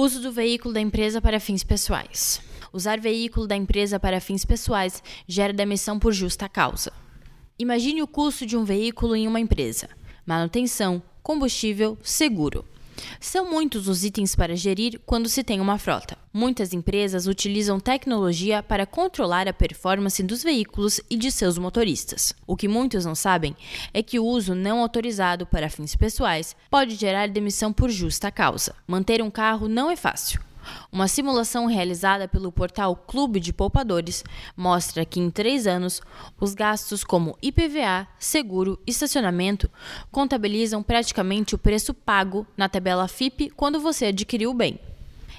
Uso do veículo da empresa para fins pessoais. Usar veículo da empresa para fins pessoais gera demissão por justa causa. Imagine o custo de um veículo em uma empresa: manutenção, combustível, seguro. São muitos os itens para gerir quando se tem uma frota. Muitas empresas utilizam tecnologia para controlar a performance dos veículos e de seus motoristas. O que muitos não sabem é que o uso não autorizado para fins pessoais pode gerar demissão por justa causa. Manter um carro não é fácil. Uma simulação realizada pelo portal Clube de Poupadores mostra que em três anos, os gastos como IPVA, seguro e estacionamento contabilizam praticamente o preço pago na tabela FIP quando você adquiriu o bem.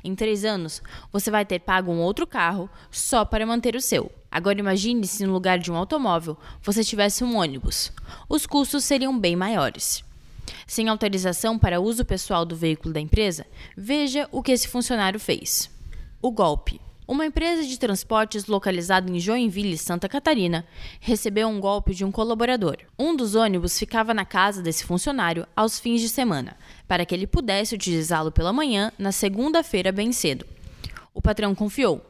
Em três anos, você vai ter pago um outro carro só para manter o seu. Agora imagine se no lugar de um automóvel você tivesse um ônibus. Os custos seriam bem maiores. Sem autorização para uso pessoal do veículo da empresa, veja o que esse funcionário fez. O golpe. Uma empresa de transportes localizada em Joinville, Santa Catarina, recebeu um golpe de um colaborador. Um dos ônibus ficava na casa desse funcionário aos fins de semana, para que ele pudesse utilizá-lo pela manhã na segunda-feira bem cedo. O patrão confiou,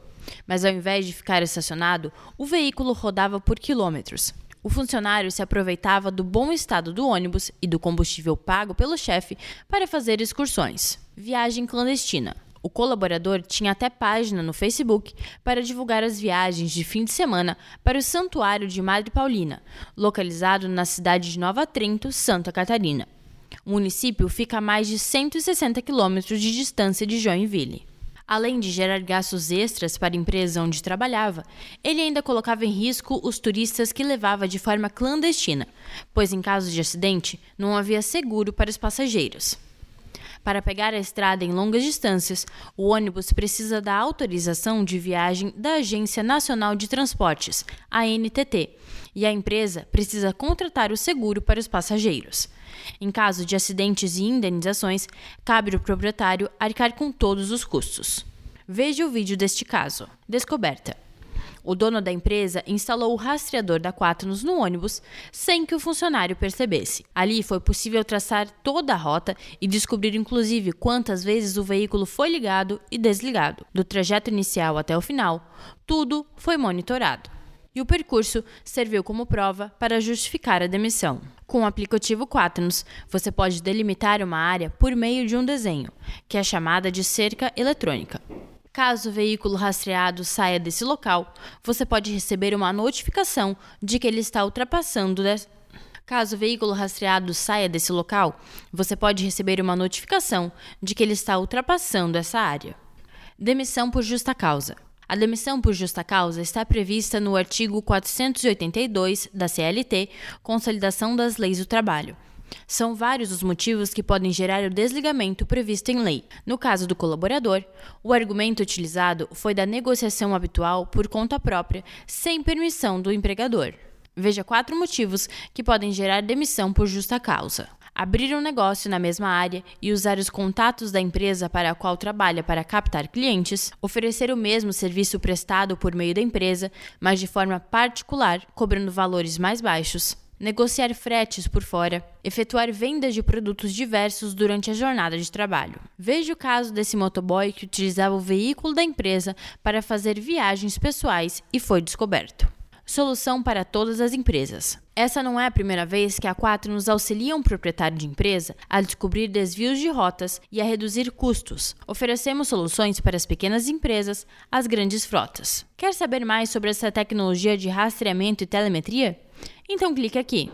mas ao invés de ficar estacionado, o veículo rodava por quilômetros. O funcionário se aproveitava do bom estado do ônibus e do combustível pago pelo chefe para fazer excursões. Viagem clandestina. O colaborador tinha até página no Facebook para divulgar as viagens de fim de semana para o Santuário de Madre Paulina, localizado na cidade de Nova Trento, Santa Catarina. O município fica a mais de 160 quilômetros de distância de Joinville. Além de gerar gastos extras para a empresa onde trabalhava, ele ainda colocava em risco os turistas que levava de forma clandestina, pois em caso de acidente não havia seguro para os passageiros. Para pegar a estrada em longas distâncias, o ônibus precisa da autorização de viagem da Agência Nacional de Transportes, ANTT, e a empresa precisa contratar o seguro para os passageiros. Em caso de acidentes e indenizações, cabe ao proprietário arcar com todos os custos. Veja o vídeo deste caso. Descoberta. O dono da empresa instalou o rastreador da Quaternos no ônibus sem que o funcionário percebesse. Ali foi possível traçar toda a rota e descobrir inclusive quantas vezes o veículo foi ligado e desligado. Do trajeto inicial até o final, tudo foi monitorado e o percurso serviu como prova para justificar a demissão. Com o aplicativo Quaternos, você pode delimitar uma área por meio de um desenho, que é chamada de cerca eletrônica. Caso o veículo rastreado saia desse local, você pode receber uma notificação de que ele está ultrapassando. De... Caso o veículo rastreado saia desse local, você pode receber uma notificação de que ele está ultrapassando essa área. Demissão por justa causa. A demissão por justa causa está prevista no artigo 482 da CLT, Consolidação das Leis do Trabalho. São vários os motivos que podem gerar o desligamento previsto em lei. No caso do colaborador, o argumento utilizado foi da negociação habitual por conta própria, sem permissão do empregador. Veja quatro motivos que podem gerar demissão por justa causa abrir um negócio na mesma área e usar os contatos da empresa para a qual trabalha para captar clientes, oferecer o mesmo serviço prestado por meio da empresa, mas de forma particular, cobrando valores mais baixos, negociar fretes por fora, efetuar vendas de produtos diversos durante a jornada de trabalho. Veja o caso desse motoboy que utilizava o veículo da empresa para fazer viagens pessoais e foi descoberto. Solução para todas as empresas. Essa não é a primeira vez que a Quatro nos auxilia um proprietário de empresa a descobrir desvios de rotas e a reduzir custos. Oferecemos soluções para as pequenas empresas, as grandes frotas. Quer saber mais sobre essa tecnologia de rastreamento e telemetria? Então clique aqui.